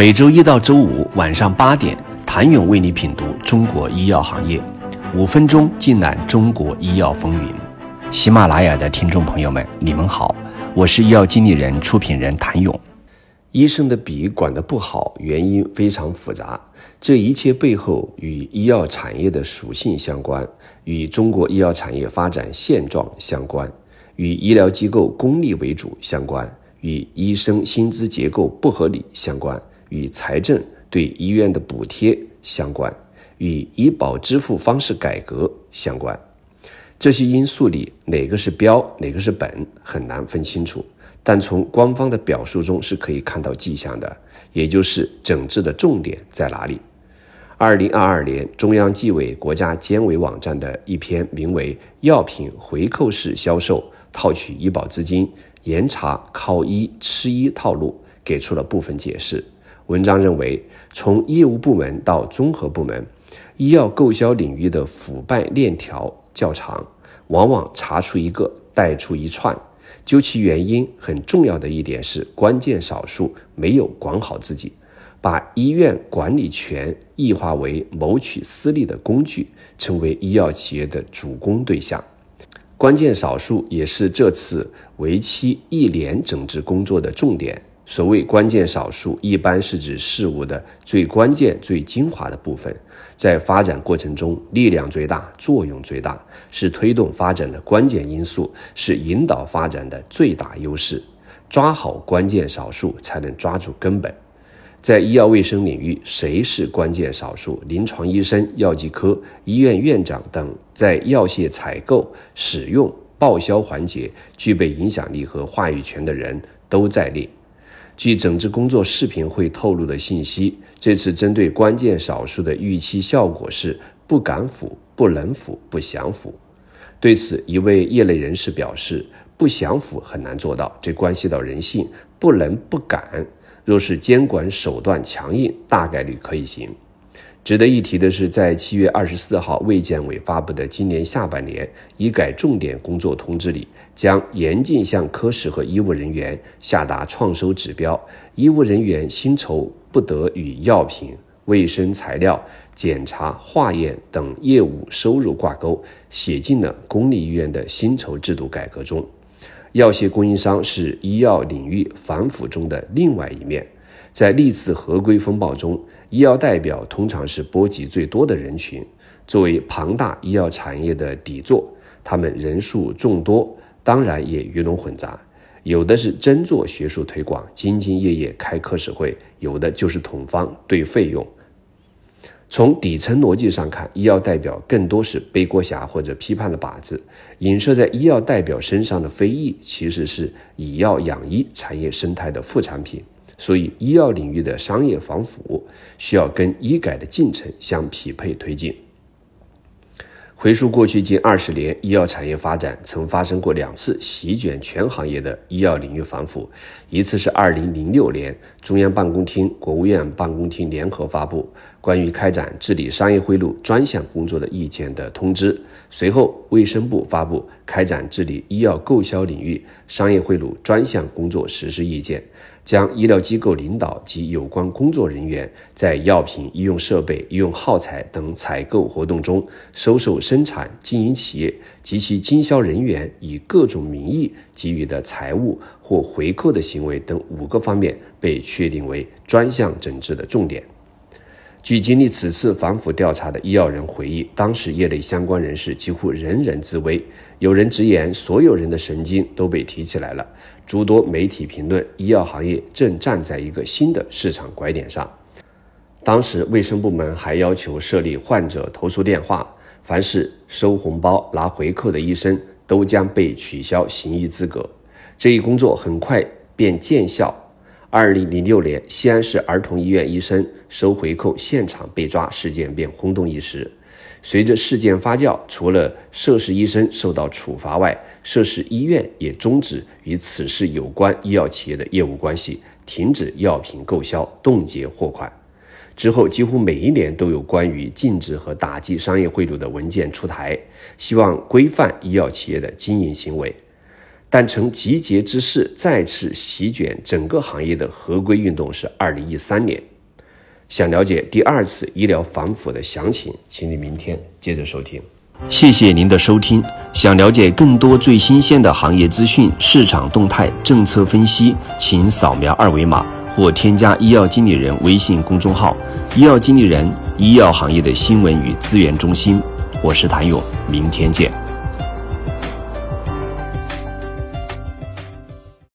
每周一到周五晚上八点，谭勇为你品读中国医药行业，五分钟尽览中国医药风云。喜马拉雅的听众朋友们，你们好，我是医药经理人、出品人谭勇。医生的笔管得不好，原因非常复杂，这一切背后与医药产业的属性相关，与中国医药产业发展现状相关，与医疗机构公立为主相关，与医生薪资结构不合理相关。与财政对医院的补贴相关，与医保支付方式改革相关。这些因素里，哪个是标，哪个是本，很难分清楚。但从官方的表述中是可以看到迹象的，也就是整治的重点在哪里。二零二二年，中央纪委国家监委网站的一篇名为《药品回扣式销售套取医保资金，严查靠医吃医套路》，给出了部分解释。文章认为，从业务部门到综合部门，医药购销领域的腐败链条较长，往往查出一个带出一串。究其原因，很重要的一点是，关键少数没有管好自己，把医院管理权异化为谋取私利的工具，成为医药企业的主攻对象。关键少数也是这次为期一年整治工作的重点。所谓关键少数，一般是指事物的最关键、最精华的部分，在发展过程中力量最大、作用最大，是推动发展的关键因素，是引导发展的最大优势。抓好关键少数，才能抓住根本。在医药卫生领域，谁是关键少数？临床医生、药剂科、医院院长等在药械采购、使用、报销环节具备影响力和话语权的人都在列。据整治工作视频会透露的信息，这次针对关键少数的预期效果是不敢腐、不能腐、不想腐。对此，一位业内人士表示：“不想腐很难做到，这关系到人性；不能、不敢，若是监管手段强硬，大概率可以行。”值得一提的是，在七月二十四号，卫健委发布的今年下半年医改重点工作通知里，将严禁向科室和医务人员下达创收指标，医务人员薪酬不得与药品、卫生材料、检查、化验等业务收入挂钩，写进了公立医院的薪酬制度改革中。药械供应商是医药领域反腐中的另外一面。在历次合规风暴中，医药代表通常是波及最多的人群。作为庞大医药产业的底座，他们人数众多，当然也鱼龙混杂。有的是真做学术推广，兢兢业业开科室会；有的就是统方对费用。从底层逻辑上看，医药代表更多是背锅侠或者批判的靶子。影射在医药代表身上的非议，其实是以药养医产业生态的副产品。所以，医药领域的商业防腐需要跟医改的进程相匹配推进。回溯过去近二十年，医药产业发展曾发生过两次席卷全行业的医药领域反腐。一次是二零零六年，中央办公厅、国务院办公厅联合发布关于开展治理商业贿赂专项工作的意见的通知；随后，卫生部发布开展治理医药购销领域商业贿赂专项工作实施意见。将医疗机构领导及有关工作人员在药品、医用设备、医用耗材等采购活动中，收受生产经营企业及其经销人员以各种名义给予的财物或回扣的行为等五个方面，被确定为专项整治的重点。据经历此次反腐调查的医药人回忆，当时业内相关人士几乎人人自危，有人直言，所有人的神经都被提起来了。诸多媒体评论，医药行业正站在一个新的市场拐点上。当时卫生部门还要求设立患者投诉电话，凡是收红包拿回扣的医生都将被取消行医资格。这一工作很快便见效。二零零六年，西安市儿童医院医生收回扣现场被抓事件便轰动一时。随着事件发酵，除了涉事医生受到处罚外，涉事医院也终止与此事有关医药企业的业务关系，停止药品购销，冻结货款。之后，几乎每一年都有关于禁止和打击商业贿赂的文件出台，希望规范医药企业的经营行为。但成集结之势再次席卷整个行业的合规运动是二零一三年。想了解第二次医疗反腐的详情，请你明天接着收听。谢谢您的收听。想了解更多最新鲜的行业资讯、市场动态、政策分析，请扫描二维码或添加医药经理人微信公众号“医药经理人”——医药行业的新闻与资源中心。我是谭勇，明天见。